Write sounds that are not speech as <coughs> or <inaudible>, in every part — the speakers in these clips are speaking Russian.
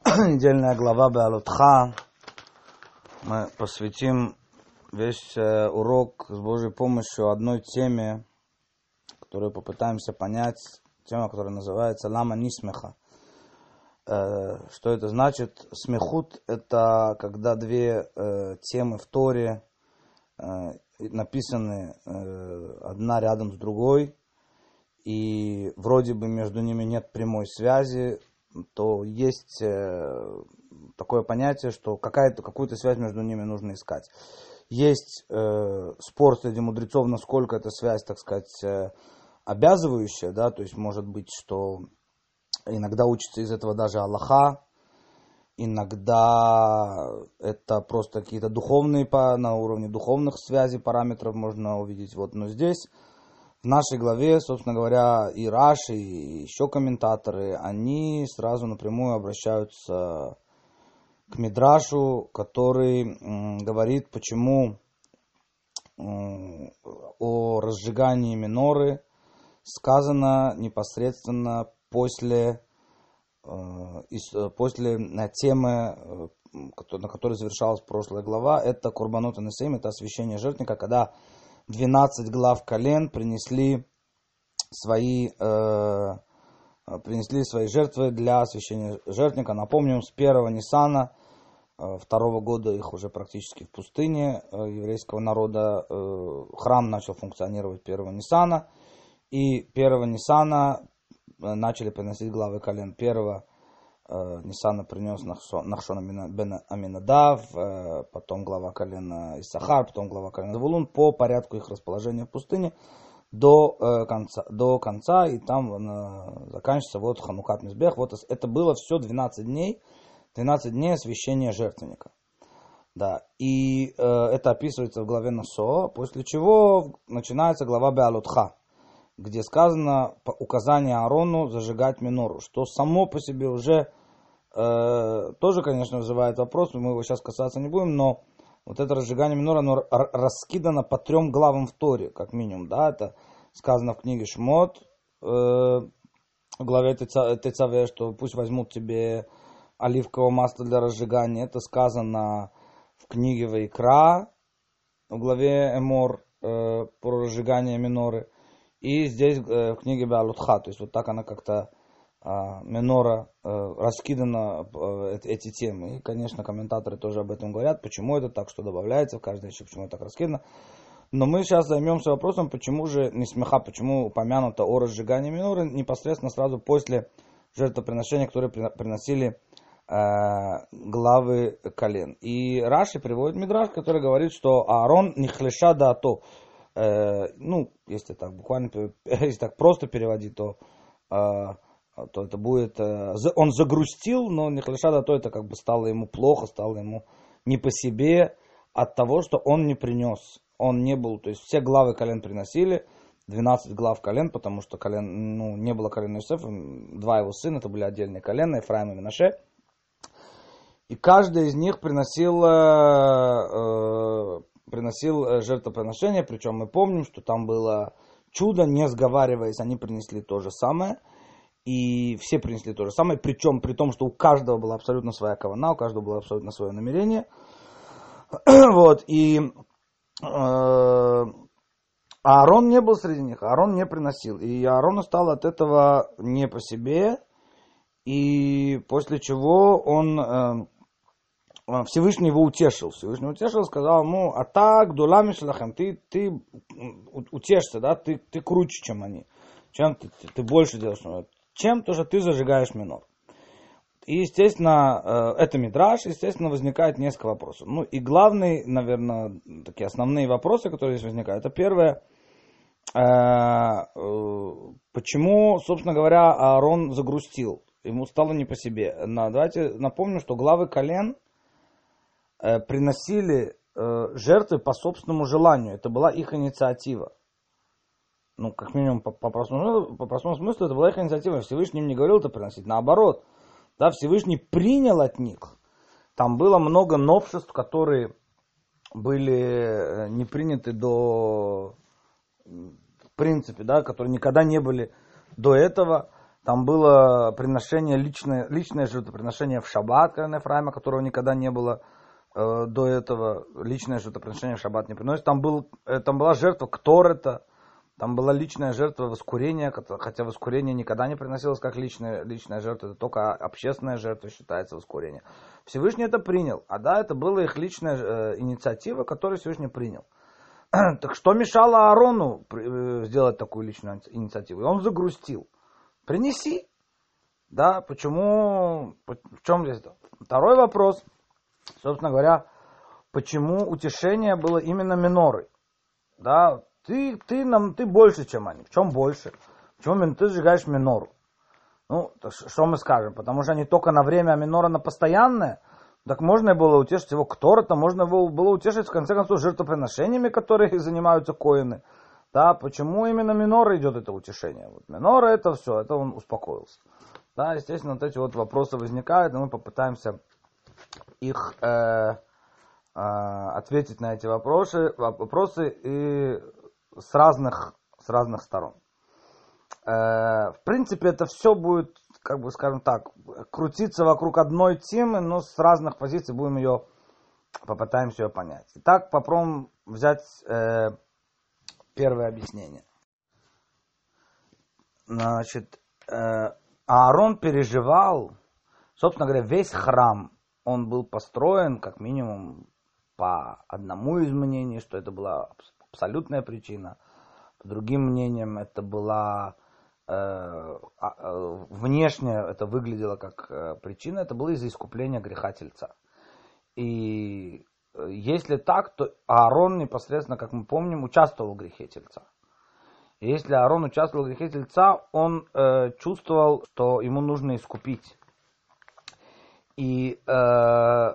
<coughs> недельная глава Беалутха. Мы посвятим весь э, урок с Божьей помощью одной теме, которую попытаемся понять, тема, которая называется «Лама Нисмеха». Э, что это значит? Смехут – это когда две э, темы в Торе написаны одна рядом с другой, и вроде бы между ними нет прямой связи, то есть э, такое понятие, что какая-то, какую-то связь между ними нужно искать. Есть э, спор среди мудрецов, насколько эта связь, так сказать, э, обязывающая, да, то есть может быть, что иногда учится из этого даже Аллаха, иногда это просто какие-то духовные, на уровне духовных связей, параметров можно увидеть. Вот, но здесь в нашей главе, собственно говоря, и Раши, и еще комментаторы, они сразу напрямую обращаются к Мидрашу, который говорит, почему о разжигании миноры сказано непосредственно после, э, после темы, э, на которой завершалась прошлая глава, это Курбанот Анесейм, это освящение жертвника, когда 12 глав колен принесли свои, э, принесли свои жертвы для освящения жертвника. Напомним, с первого Ниссана, э, второго года их уже практически в пустыне э, еврейского народа, э, храм начал функционировать первого Ниссана. И первого Ниссана э, начали приносить главы колен. Первого Нисана принес Нахшона бен Аминадав, э, потом глава колена Исахар, потом глава колена Завулун по порядку их расположения в пустыне до э, конца, до конца и там заканчивается вот Ханукат Мизбех. Вот это было все 12 дней, 12 дней освящения жертвенника. Да, и э, это описывается в главе Насо, после чего начинается глава Беалутха, где сказано указание Аарону зажигать минору, что само по себе уже Э, тоже, конечно, вызывает вопрос, мы его сейчас касаться не будем, но вот это разжигание минора, оно раскидано по трем главам в Торе, как минимум, да, это сказано в книге Шмот, э, в главе Тецаве, что пусть возьмут тебе оливковое масло для разжигания, это сказано в книге Вайкра, в главе Эмор, э, про разжигание миноры, и здесь в книге Беалутха, то есть вот так она как-то а, Менора э, раскидана э, эти темы. И, конечно, комментаторы тоже об этом говорят, почему это так, что добавляется в каждой еще, почему это так раскидано. Но мы сейчас займемся вопросом, почему же не смеха, почему упомянуто о разжигании миноры непосредственно сразу после жертвоприношения, которые приносили э, главы колен. И Раши приводит Мидраш, который говорит, что Аарон не хлеша да то. Ну, если так буквально, <laughs> если так просто переводить, то то это будет, э, он загрустил, но Нехлешада, то это как бы стало ему плохо, стало ему не по себе от того, что он не принес. Он не был, то есть все главы колен приносили, 12 глав колен, потому что колен, ну, не было колена Иосифа, два его сына, это были отдельные колена, Ефраим и Минаше. И каждый из них приносил, э, приносил э, жертвоприношение, причем мы помним, что там было чудо, не сговариваясь, они принесли то же самое – и все принесли то же самое, причем при том, что у каждого была абсолютно своя кавана, у каждого было абсолютно свое намерение. <clears throat> вот, и э, Аарон не был среди них, Аарон не приносил. И Аарону стало от этого не по себе, и после чего он э, Всевышний его утешил. Всевышний утешил, сказал ему, а так, дулами шлахам, ты, ты утешься, да, ты, ты круче, чем они. Чем ты, ты, ты больше делаешь чем то, что ты зажигаешь минор. И, естественно, э, это мидраж, естественно, возникает несколько вопросов. Ну и главный, наверное, такие основные вопросы, которые здесь возникают, это первое, э, э, почему, собственно говоря, Аарон загрустил, ему стало не по себе. Давайте напомню, что главы колен приносили жертвы по собственному желанию, это была их инициатива ну, как минимум, по, по, простому, по простому смыслу, это была их инициатива. Всевышний им не говорил это приносить. Наоборот, да, Всевышний принял от них. Там было много новшеств, которые были э, не приняты до, в принципе, да, которые никогда не были до этого. Там было приношение, личное, личное жертвоприношение в шаббат Коэн Ефраима, которого никогда не было э, до этого. Личное жертвоприношение в шаббат не приносит. Там, был, э, там была жертва Кторета, там была личная жертва воскурения, хотя воскурение никогда не приносилось как личная, личная жертва, это только общественная жертва считается воскурение. Всевышний это принял, а да, это была их личная э, инициатива, которую Всевышний принял. <clears throat> так что мешало Аарону э, сделать такую личную инициативу? И он загрустил. Принеси. Да, почему, в чем здесь? Второй вопрос, собственно говоря, почему утешение было именно минорой? Да, ты, ты, нам, ты больше, чем они. В чем больше? Почему ты сжигаешь минору? Ну, что мы скажем? Потому что они только на время, а минора на постоянное. Так можно было утешить его кто-то, можно было утешить, в конце концов, жертвоприношениями, которые <laughs> занимаются коины. Да, почему именно минора идет это утешение? Вот минора это все, это он успокоился. Да, естественно, вот эти вот вопросы возникают, и мы попытаемся их э, э, ответить на эти вопросы, вопросы и с разных, с разных сторон. Э, в принципе, это все будет, как бы скажем так, крутиться вокруг одной темы, но с разных позиций будем ее, попытаемся ее понять. Итак, попробуем взять э, первое объяснение. Значит, э, Аарон переживал, собственно говоря, весь храм, он был построен как минимум по одному из мнений, что это была абсолютная причина. По другим мнениям, это была э, а, э, внешне это выглядело как э, причина, это было из-за искупления греха тельца. И э, если так, то Аарон непосредственно, как мы помним, участвовал в грехе тельца. И если Аарон участвовал в грехе тельца, он э, чувствовал, что ему нужно искупить. И э,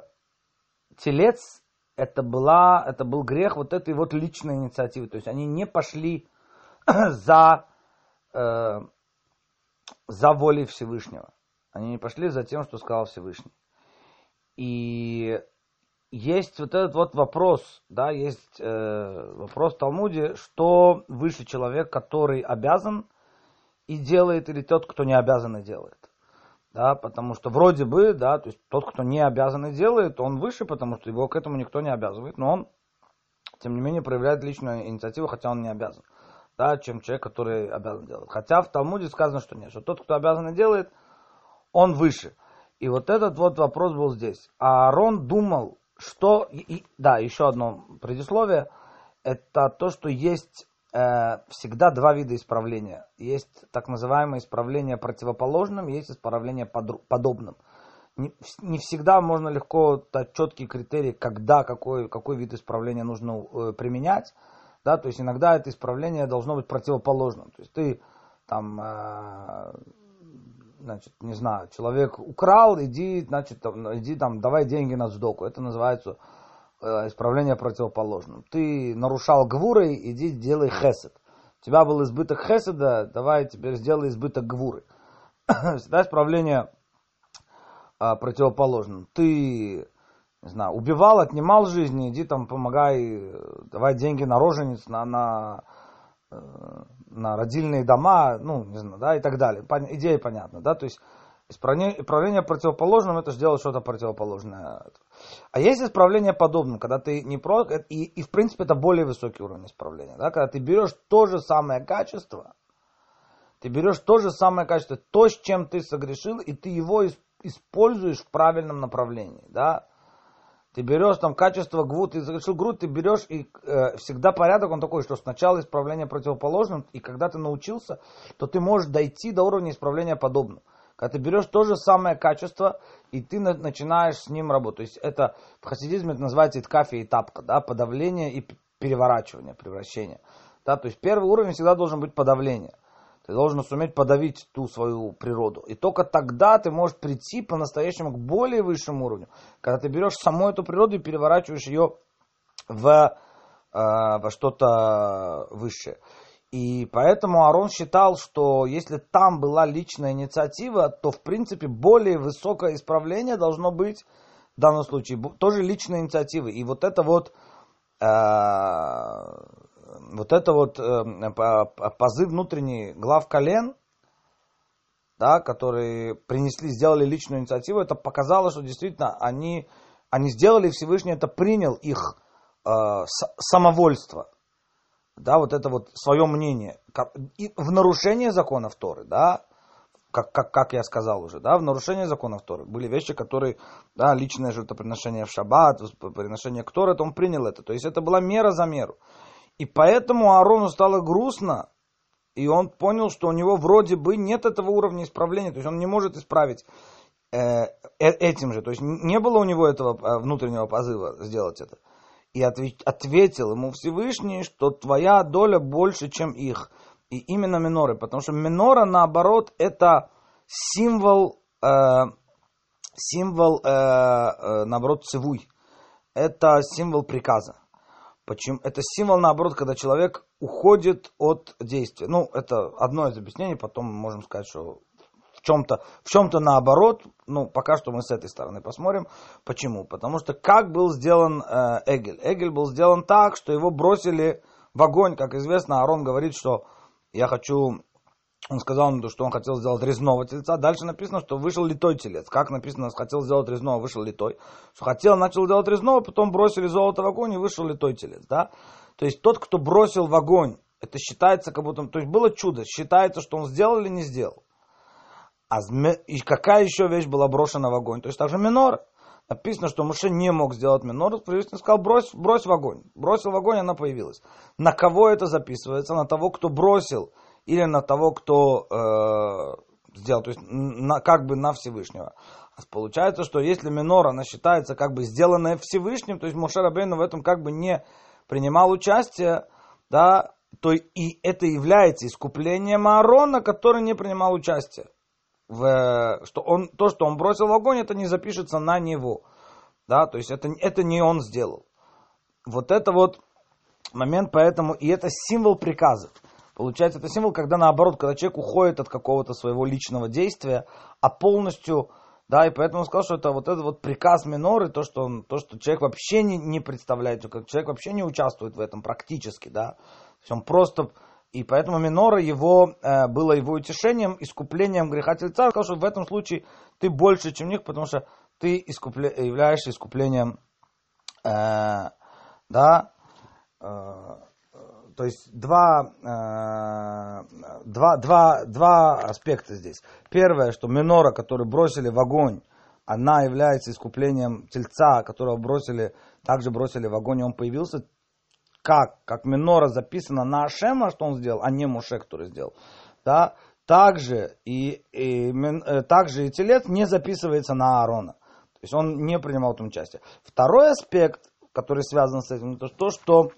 телец это, была, это был грех вот этой вот личной инициативы. То есть они не пошли <clears throat> за, э, за волей Всевышнего. Они не пошли за тем, что сказал Всевышний. И есть вот этот вот вопрос, да, есть э, вопрос в Талмуде, что выше человек, который обязан и делает, или тот, кто не обязан и делает да, потому что вроде бы, да, то есть тот, кто не обязан и делает, он выше, потому что его к этому никто не обязывает, но он, тем не менее, проявляет личную инициативу, хотя он не обязан, да, чем человек, который обязан делать. Хотя в Талмуде сказано, что нет, что тот, кто обязан и делает, он выше. И вот этот вот вопрос был здесь. А Аарон думал, что, и, и, да, еще одно предисловие, это то, что есть всегда два вида исправления. Есть так называемое исправление противоположным, есть исправление подобным. Не, не всегда можно легко дать четкие критерии, когда какой, какой вид исправления нужно э, применять. Да, то есть иногда это исправление должно быть противоположным. То есть ты там, э, значит, не знаю, человек украл, иди, значит, иди там, давай деньги на сдоку. Это называется Э, исправление противоположным. Ты нарушал гвуры, иди делай хесед. У тебя был избыток хеседа, давай теперь сделай избыток гвуры. <coughs> Всегда исправление а, противоположным. Ты, не знаю, убивал, отнимал жизни, иди там помогай, давай деньги на рожениц, на, на, э, на родильные дома, ну, не знаю, да, и так далее. Идея понятна, да, то есть Исправление противоположным это же делать что-то противоположное. А есть исправление подобным, когда ты не про... И, и в принципе это более высокий уровень исправления. Да? Когда ты берешь то же самое качество, ты берешь то же самое качество, то, с чем ты согрешил, и ты его используешь в правильном направлении. Да? Ты берешь там качество гву, ты загрешил грудь, ты берешь, и э, всегда порядок он такой, что сначала исправление противоположным, и когда ты научился, то ты можешь дойти до уровня исправления подобным. Когда ты берешь то же самое качество, и ты начинаешь с ним работать. То есть это в хасидизме это называется иткафия и тапка, да, подавление и переворачивание, превращение. Да, то есть первый уровень всегда должен быть подавление. Ты должен суметь подавить ту свою природу. И только тогда ты можешь прийти по-настоящему к более высшему уровню. Когда ты берешь саму эту природу и переворачиваешь ее в, э, во что-то высшее. И поэтому Арон считал, что если там была личная инициатива, то в принципе более высокое исправление должно быть в данном случае тоже личная инициатива. И вот это вот э, вот это вот э, позыв внутренний глав колен, да, которые принесли, сделали личную инициативу, это показало, что действительно они, они сделали, Всевышний это принял их э, самовольство, да, вот это вот свое мнение, и в нарушение законов Торы, да, как, как, как я сказал уже, да, в нарушение законов Торы. Были вещи, которые, да, личное жертвоприношение в шаббат, приношение к Торе, то он принял это. То есть это была мера за меру. И поэтому Аарону стало грустно, и он понял, что у него вроде бы нет этого уровня исправления, то есть он не может исправить э, э, этим же. То есть не было у него этого э, внутреннего позыва сделать это. И ответил ему Всевышний, что твоя доля больше, чем их. И именно миноры, потому что минора, наоборот, это символ, э, символ, э, э, наоборот, цивуй. Это символ приказа. Почему? Это символ, наоборот, когда человек уходит от действия. Ну, это одно из объяснений, потом можем сказать, что чем-то в чем-то наоборот. Ну, пока что мы с этой стороны посмотрим. Почему? Потому что как был сделан э, Эгель? Эгель был сделан так, что его бросили в огонь. Как известно, Арон говорит, что я хочу он сказал ему, что он хотел сделать резного тельца. Дальше написано, что вышел литой телец. Как написано, хотел сделать резного, вышел литой. Что хотел, начал делать резного, потом бросили золото в огонь и вышел литой телец. Да? То есть тот, кто бросил в огонь, это считается как будто... То есть было чудо, считается, что он сделал или не сделал. А и какая еще вещь была брошена в огонь? То есть также минор. Написано, что Муше не мог сделать минор. Всевышний сказал, брось, брось в огонь. Бросил в огонь, она появилась. На кого это записывается? На того, кто бросил или на того, кто э, сделал, то есть на, как бы на Всевышнего. Получается, что если минора, она считается как бы сделанная Всевышним, то есть Моше Рабейну в этом как бы не принимал участие, да, то и это является искуплением Аарона, который не принимал участие. В, что он, то, что он бросил в огонь, это не запишется на него. Да, то есть это, это не он сделал. Вот это вот момент, поэтому, и это символ приказов. Получается, это символ, когда наоборот, когда человек уходит от какого-то своего личного действия, а полностью, да, и поэтому он сказал, что это вот этот вот приказ миноры, то, что, он, то, что человек вообще не, не представляет, как человек вообще не участвует в этом практически, да, то есть он просто, и поэтому минора его, э, было его утешением, искуплением греха тельца, сказал, что в этом случае ты больше, чем них, потому что ты искупле, являешься искуплением, э, да, э, то есть два, э, два, два, два аспекта здесь. Первое, что минора, которую бросили в огонь, она является искуплением тельца, которого бросили, также бросили в огонь, и он появился как? Как минора записана на Ашема, что он сделал, а не Моше, который сделал. Да? Также и, и, э, также и телец не записывается на Аарона. То есть он не принимал в этом участие. Второй аспект, который связан с этим, это то, что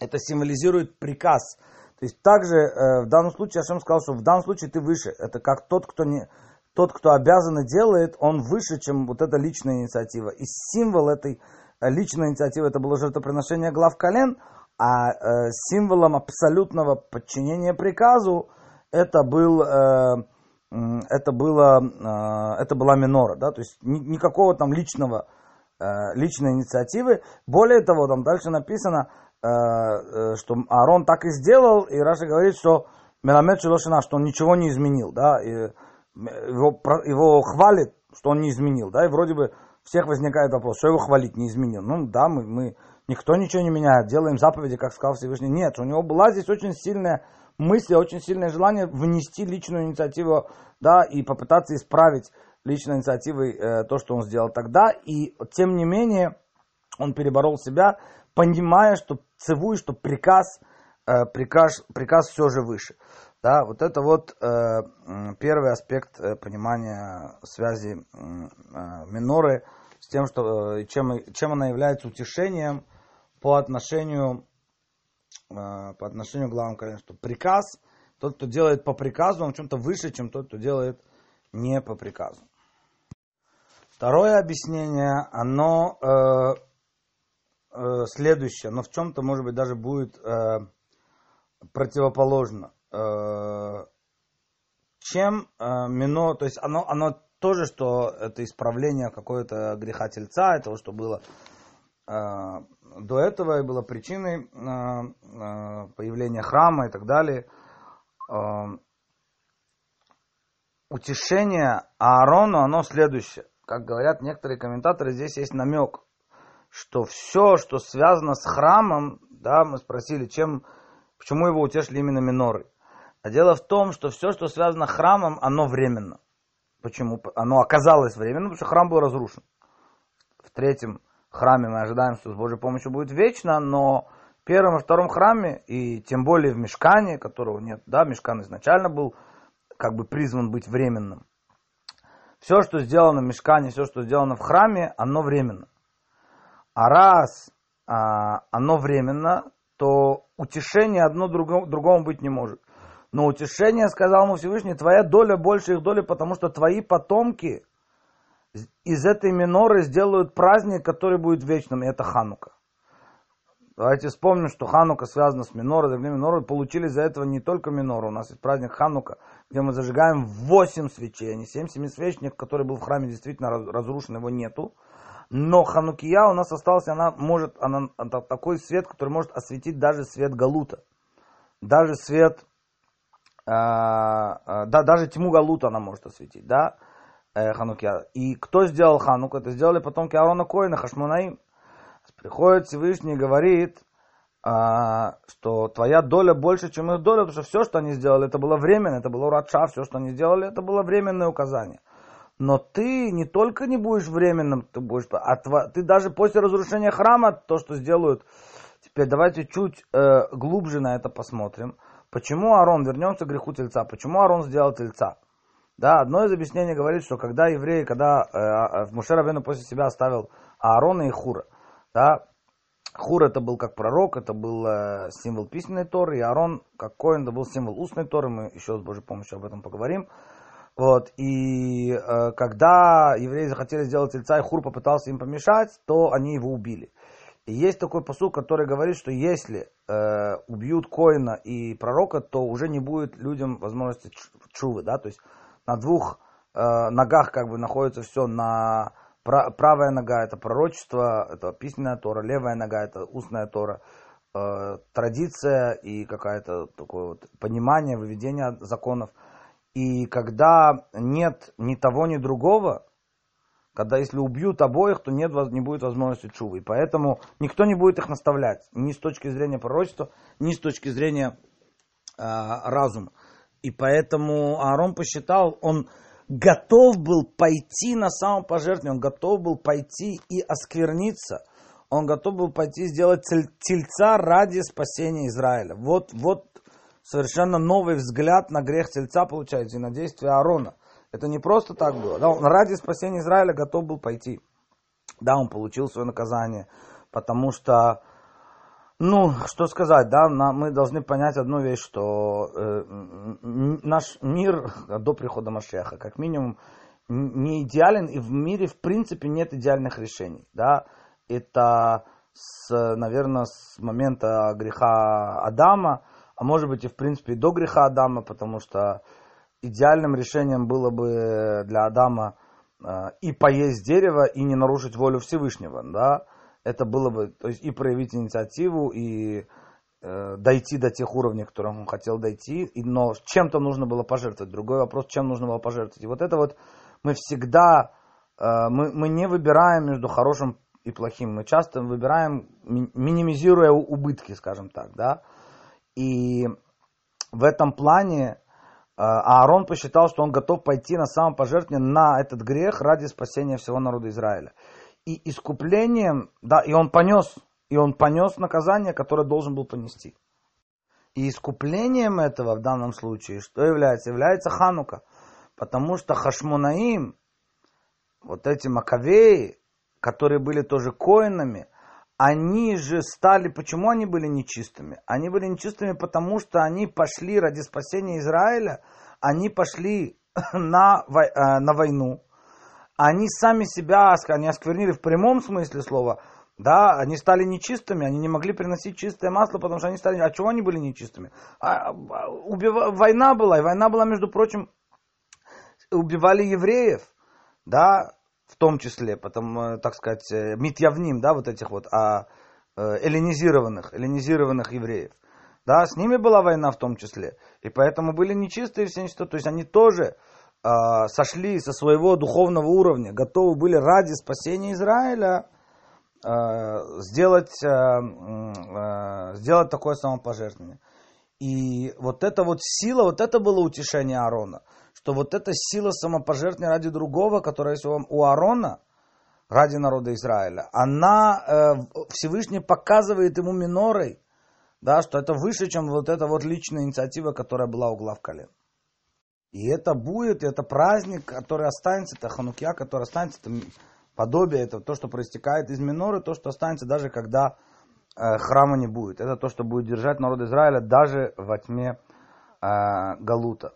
это символизирует приказ. То есть также э, в данном случае Ашем сказал, что в данном случае ты выше. Это как тот, кто не, тот, кто обязан и делает, он выше, чем вот эта личная инициатива. И символ этой личной инициативы это было жертвоприношение глав колен, а э, символом абсолютного подчинения приказу это был э, это было э, это была минора, да, то есть ни, никакого там личного э, личной инициативы. Более того, там дальше написано Э, э, что Аарон так и сделал, и Раша говорит, что Меламед Шелошина, что он ничего не изменил, да, и его, его хвалит, что он не изменил, да, и вроде бы всех возникает вопрос, что его хвалить не изменил. Ну да, мы, мы никто ничего не меняет, делаем заповеди, как сказал Всевышний. Нет, у него была здесь очень сильная мысль, очень сильное желание внести личную инициативу, да, и попытаться исправить личной инициативой э, то, что он сделал тогда. И тем не менее, он переборол себя понимая, что цевуй, что приказ, э, приказ, приказ все же выше. Да, вот это вот э, первый аспект э, понимания связи э, миноры с тем, что, э, чем, чем она является утешением по отношению, э, по отношению к главам колена, что приказ, тот, кто делает по приказу, он в чем-то выше, чем тот, кто делает не по приказу. Второе объяснение, оно э, э, следующее, но в чем-то, может быть, даже будет э, противоположно. Э, чем э, мино, то есть оно, оно тоже, что это исправление какого-то греха тельца, этого, что было э, до этого, и было причиной э, э, появления храма и так далее. Э, утешение Аарону, оно следующее. Как говорят некоторые комментаторы, здесь есть намек, что все, что связано с храмом, да, мы спросили, чем, почему его утешили именно миноры. А дело в том, что все, что связано с храмом, оно временно. Почему? Оно оказалось временным, потому что храм был разрушен. В третьем храме мы ожидаем, что с Божьей помощью будет вечно, но в первом и втором храме, и тем более в мешкане, которого нет, да, мешкан изначально был как бы призван быть временным. Все, что сделано в мешкане, все, что сделано в храме, оно временно. А раз а, оно временно, то утешение одно другому, другому быть не может. Но утешение, сказал ему Всевышний, твоя доля больше их доли, потому что твои потомки из этой миноры сделают праздник, который будет вечным, и это Ханука. Давайте вспомним, что Ханука связана с минорой, зажгли минору, получили за этого не только минору. У нас есть праздник Ханука, где мы зажигаем 8 свечей, а не 7 семисвечник, который был в храме действительно разрушен, его нету. Но Ханукия у нас остался, она может, она, такой свет, который может осветить даже свет Галута. Даже свет, да, даже тьму Галута она может осветить, да, э, Ханукия. И кто сделал Хануку? Это сделали потомки Аарона Коина, Хашмонаим. Приходит Всевышний и говорит, а, что твоя доля больше, чем их доля, потому что все, что они сделали, это было временно, это было урадша, все, что они сделали, это было временное указание. Но ты не только не будешь временным, ты будешь, а ты даже после разрушения храма, то, что сделают, теперь давайте чуть э, глубже на это посмотрим. Почему Арон, вернемся к греху тельца, почему Арон сделал тельца? Да, одно из объяснений говорит, что когда евреи, когда э, э Муше Рабену после себя оставил Аарона и Хура, да, Хур это был как пророк, это был э, символ письменной Торы, и Аарон, как Коин, это был символ устной Торы, мы еще с Божьей помощью об этом поговорим. Вот, и э, когда евреи захотели сделать тельца, и Хур попытался им помешать, то они его убили. И есть такой посуд, который говорит, что если э, убьют Коина и пророка, то уже не будет людям возможности чувы, да, то есть на двух э, ногах как бы находится все на правая нога это пророчество, это письменная Тора, левая нога это устная Тора, э, традиция и какое-то такое вот понимание, выведение законов. И когда нет ни того, ни другого, когда если убьют обоих, то нет, не будет возможности чувы. Поэтому никто не будет их наставлять, ни с точки зрения пророчества, ни с точки зрения э, разума. И поэтому Аарон посчитал, он готов был пойти на самопожертвование, он готов был пойти и оскверниться, он готов был пойти сделать тельца ради спасения Израиля. Вот, вот совершенно новый взгляд на грех тельца получается и на действие Аарона. Это не просто так было. Да, он ради спасения Израиля готов был пойти. Да, он получил свое наказание, потому что ну, что сказать, да, мы должны понять одну вещь, что э, наш мир до прихода Машеха, как минимум, не идеален, и в мире, в принципе, нет идеальных решений, да. Это, с, наверное, с момента греха Адама, а может быть и, в принципе, и до греха Адама, потому что идеальным решением было бы для Адама э, и поесть дерево, и не нарушить волю Всевышнего, да это было бы, то есть и проявить инициативу, и э, дойти до тех уровней, к которым он хотел дойти, и, но чем-то нужно было пожертвовать. Другой вопрос, чем нужно было пожертвовать. И вот это вот мы всегда, э, мы, мы не выбираем между хорошим и плохим, мы часто выбираем, минимизируя убытки, скажем так, да, и в этом плане э, Аарон посчитал, что он готов пойти на самопожертвование на этот грех ради спасения всего народа Израиля и искуплением, да, и он понес, и он понес наказание, которое должен был понести. И искуплением этого в данном случае, что является? Является Ханука. Потому что Хашмунаим, вот эти Маковеи, которые были тоже коинами, они же стали, почему они были нечистыми? Они были нечистыми, потому что они пошли ради спасения Израиля, они пошли <laughs> на, э, на войну, они сами себя они осквернили в прямом смысле слова, да, они стали нечистыми, они не могли приносить чистое масло, потому что они стали, а чего они были нечистыми? А, а убив... Война была, и война была, между прочим, убивали евреев, да, в том числе, потом, э, так сказать, э, митьявним, да, вот этих вот, а, э, эллинизированных, эллинизированных евреев. Да, с ними была война в том числе. И поэтому были нечистые все нечистые. То есть они тоже э, сошли со своего духовного уровня, готовы были ради спасения Израиля э, сделать, э, э, сделать такое самопожертвование. И вот эта вот сила, вот это было утешение Аарона, что вот эта сила самопожертвования ради другого, которая есть у Аарона, ради народа Израиля, она э, Всевышний показывает ему минорой, да, что это выше, чем вот эта вот личная инициатива, которая была у глав колен. И это будет, это праздник, который останется, это ханукья, который останется, это подобие, это то, что проистекает из миноры, то, что останется даже когда э, храма не будет. Это то, что будет держать народ Израиля даже во тьме э, Галута.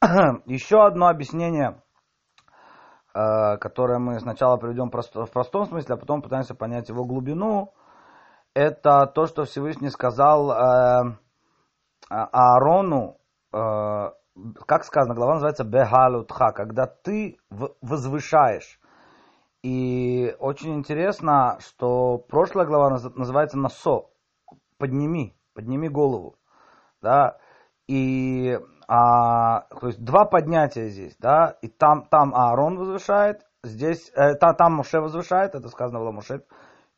<clears throat> Еще одно объяснение, э, которое мы сначала приведем в простом смысле, а потом пытаемся понять его глубину, это то, что Всевышний сказал э, Аарону, э, как сказано, глава называется Бехалутха, когда ты возвышаешь. И очень интересно, что прошлая глава называется Насо, подними, подними голову, да, и а, то есть два поднятия здесь, да, и там, там Аарон возвышает, здесь, э, там, там Моше возвышает, это сказано было Моше,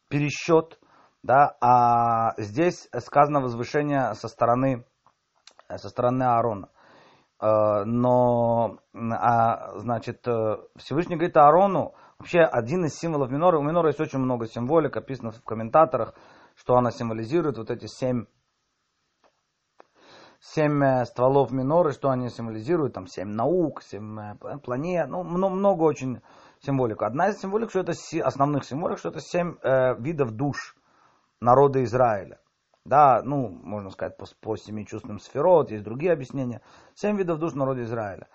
пересчет, да, а здесь сказано возвышение со стороны, со стороны Аарона. Э, но, а, значит, э, Всевышний говорит Аарону, вообще один из символов миноры, у миноры есть очень много символик, описано в комментаторах, что она символизирует, вот эти семь, семь э, стволов миноры, что они символизируют, там семь наук, семь планет, ну, много очень символик. Одна из символик, что это основных символик, что это семь э, видов душ народа Израиля. Да, ну, можно сказать, по, по семи чувственным сферот, есть другие объяснения. Семь видов душ народа Израиля.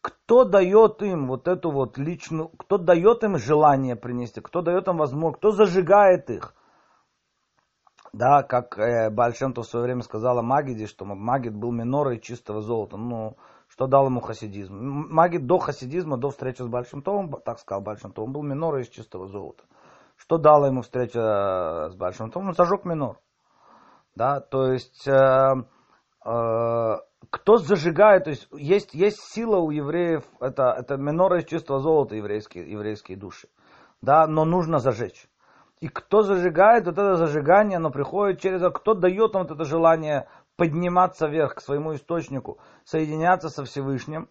Кто дает им вот эту вот личную, кто дает им желание принести, кто дает им возможность, кто зажигает их. Да, как э, Бальшемтов в свое время сказала Магиде, что Магид был минорой чистого золота. Ну, что дал ему хасидизм? Магид до хасидизма, до встречи с Большим Товом, так сказал Большим Товом, был минорой из чистого золота. Что дала ему встреча с Большим Товом? Он зажег минор. Да, то есть э, э, кто зажигает, то есть есть, есть сила у евреев, это, это минора из чистого золота еврейские, еврейские души, да, но нужно зажечь. И кто зажигает, вот это зажигание, оно приходит через, кто дает вам вот это желание подниматься вверх к своему источнику, соединяться со Всевышним,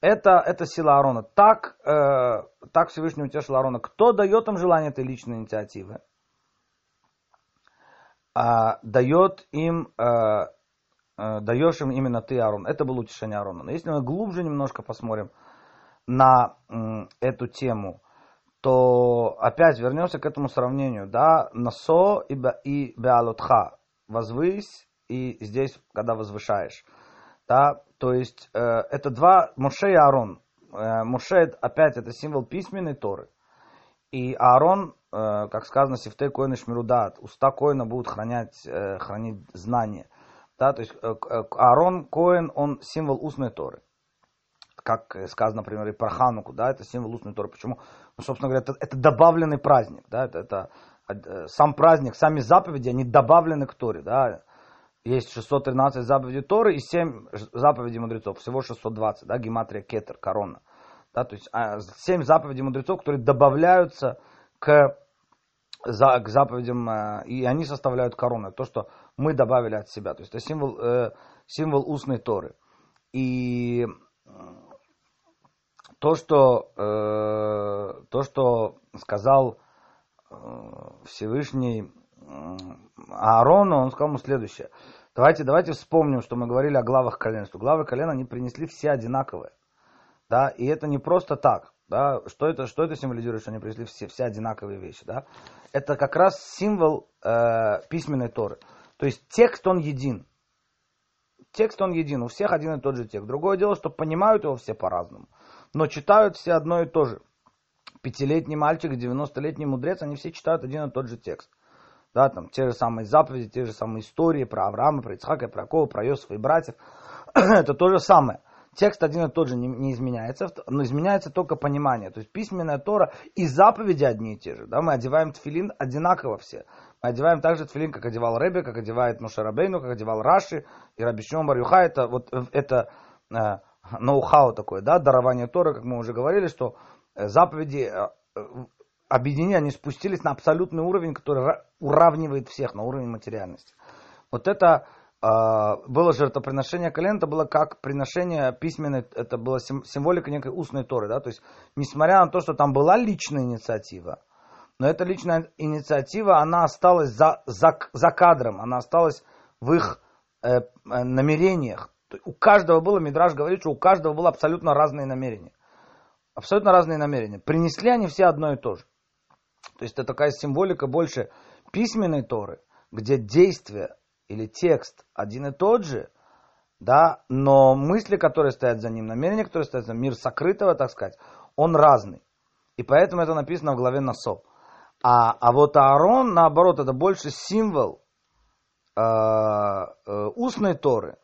это, это сила Аарона. Так, э, так Всевышний утешил Аарона. Кто дает им желание этой личной инициативы? а, дает им, а, а, даешь им именно ты, Аарон. Это было утешение Аарона. Но если мы глубже немножко посмотрим на м, эту тему, то опять вернемся к этому сравнению. Да? Насо и, и Беалутха. Возвысь и здесь, когда возвышаешь. Да? То есть э, это два, Моше и Аарон. Э, Моше опять это символ письменной Торы. И Аарон Э, как сказано, сифтей коина шмирудат, уста коина будут хранять, э, хранить знания. Да, то есть э, Аарон Коин, он символ устной Торы. Как сказано, например, и про Хануку, да, это символ устной Торы. Почему? Ну, собственно говоря, это, это добавленный праздник, да, это, это сам праздник, сами заповеди, они добавлены к Торе, да. Есть 613 заповедей Торы и 7 заповедей мудрецов, всего 620, да, гематрия кетер, корона. Да, то есть 7 а, заповедей мудрецов, которые добавляются к за, к заповедям, э, и они составляют корону, то, что мы добавили от себя. То есть это символ, э, символ устной Торы. И то, что, э, то, что сказал Всевышний Аарону, он сказал ему следующее. Давайте, давайте вспомним, что мы говорили о главах колен, что главы колен они принесли все одинаковые. Да, и это не просто так. Да, что, это, что это символизирует, что они принесли все, все одинаковые вещи? Да? Это как раз символ э, письменной Торы. То есть текст, он един. Текст, он един. У всех один и тот же текст. Другое дело, что понимают его все по-разному. Но читают все одно и то же. Пятилетний мальчик, 90-летний мудрец, они все читают один и тот же текст. Да, там те же самые заповеди, те же самые истории про Авраама, про Ицхака, про Якова, про Иосифа и братьев. <clears throat> Это то же самое. Текст один и тот же не, не изменяется, но изменяется только понимание. То есть письменная Тора и заповеди одни и те же. Да? Мы одеваем тфилин одинаково все. Мы одеваем также тфилин, как одевал Ребе, как одевает Мушарабейну, как одевал Раши и Рабишон Барюха. Это, вот, это э, ноу-хау такое, да, дарование Торы, как мы уже говорили, что э, заповеди э, э, объединения, они спустились на абсолютный уровень, который уравнивает всех на уровень материальности. Вот это было жертвоприношение колен, это было как приношение письменной, это была символика некой устной Торы, да, то есть, несмотря на то, что там была личная инициатива, но эта личная инициатива, она осталась за, за, за кадром, она осталась в их э, намерениях. У каждого было, Мидраж говорит, что у каждого было абсолютно разные намерения. Абсолютно разные намерения. Принесли они все одно и то же. То есть это такая символика больше письменной Торы, где действие или текст один и тот же, да, но мысли, которые стоят за ним, намерения, которые стоят за ним, мир сокрытого, так сказать, он разный. И поэтому это написано в главе Насо. А, а вот Аарон, наоборот, это больше символ э, э, устной Торы,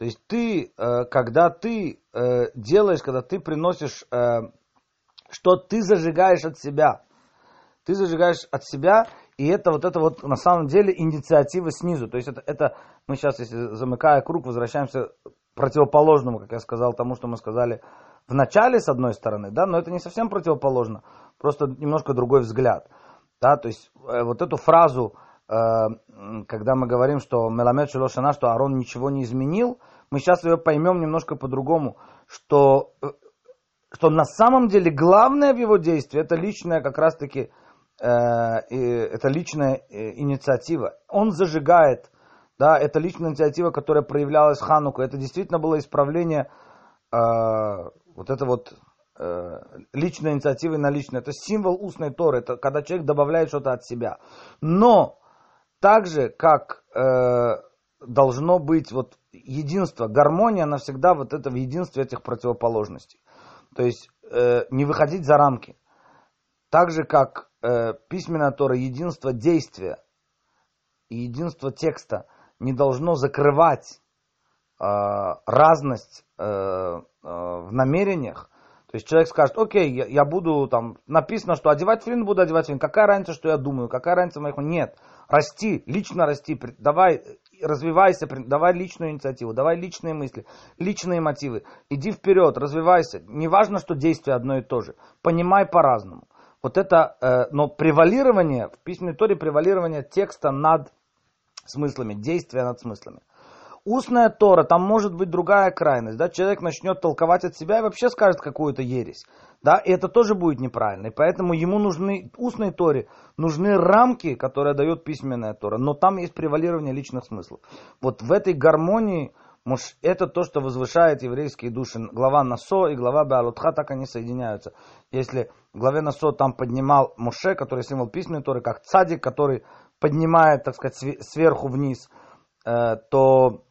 то есть ты, э, когда ты э, делаешь, когда ты приносишь, э, что ты зажигаешь от себя, ты зажигаешь от себя, и это вот это вот на самом деле инициатива снизу. То есть это, это мы сейчас, если замыкая круг, возвращаемся к противоположному, как я сказал, тому, что мы сказали в начале, с одной стороны, да, но это не совсем противоположно, просто немножко другой взгляд. Да, то есть вот эту фразу, когда мы говорим, что Меламед Шелошана, что Арон ничего не изменил, мы сейчас ее поймем немножко по-другому, что, э, что на самом деле главное в его действии это личная как раз-таки э, это личная э, инициатива. Он зажигает, да, это личная инициатива, которая проявлялась в Хануку. Это действительно было исправление э, вот это вот э, личной инициативы на личную. Это символ устной Торы, это когда человек добавляет что-то от себя. Но так же, как э, должно быть вот единство, гармония, она всегда вот это в единстве этих противоположностей. То есть э, не выходить за рамки. Так же, как э, письменная Тора, единство действия и единство текста не должно закрывать э, разность э, э, в намерениях. То есть человек скажет, окей, я, я буду там, написано, что одевать флин, буду одевать флин. Какая разница, что я думаю, какая разница моих... Нет, расти, лично расти, давай развивайся, давай личную инициативу, давай личные мысли, личные мотивы. Иди вперед, развивайся. Не важно, что действие одно и то же. Понимай по-разному. Вот это, э, но превалирование, в письменной торе превалирование текста над смыслами, действия над смыслами. Устная Тора, там может быть другая крайность, да, человек начнет толковать от себя и вообще скажет какую-то ересь, да, и это тоже будет неправильно, и поэтому ему нужны, устной Торе, нужны рамки, которые дает письменная Тора, но там есть превалирование личных смыслов. Вот в этой гармонии, может, это то, что возвышает еврейские души. Глава Насо и глава Беалутха, так они соединяются. Если в главе Насо там поднимал Муше, который символ письменной Торы, как цадик, который поднимает, так сказать, сверху вниз, э, то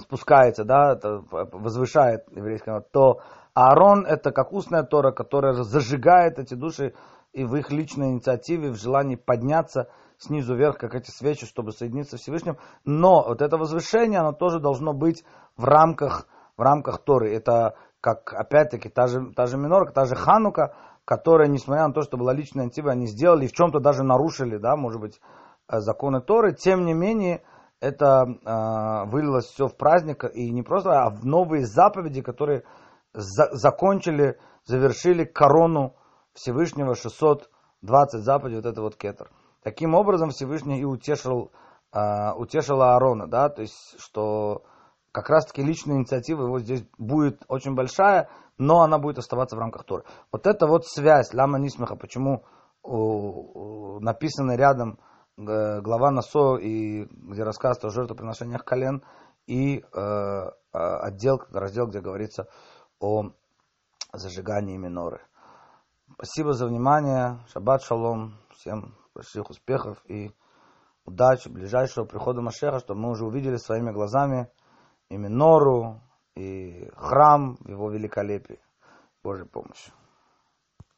спускается, да, это возвышает еврейский народ, то Аарон это как устная Тора, которая зажигает эти души и в их личной инициативе, в желании подняться снизу вверх, как эти свечи, чтобы соединиться с Всевышним. Но вот это возвышение, оно тоже должно быть в рамках, в рамках Торы. Это как, опять-таки, та же, та же Минорка, та же Ханука, которая, несмотря на то, что была личная инициатива, они сделали и в чем-то даже нарушили, да, может быть, э, законы Торы, тем не менее, это э, вылилось все в праздник, и не просто, а в новые заповеди, которые за, закончили, завершили корону Всевышнего 620 заповедей, вот это вот кетер. Таким образом Всевышний и утешил, э, утешил Аарона, да, то есть, что как раз-таки личная инициатива его здесь будет очень большая, но она будет оставаться в рамках Торы. Вот это вот связь Лама Нисмеха, почему написано рядом глава Насо, и, где рассказывается о жертвоприношениях колен, и э, отдел, раздел, где говорится о зажигании миноры. Спасибо за внимание. Шаббат шалом. Всем больших успехов и удачи ближайшего прихода Машеха, чтобы мы уже увидели своими глазами и минору, и храм в его великолепии. Божьей помощью.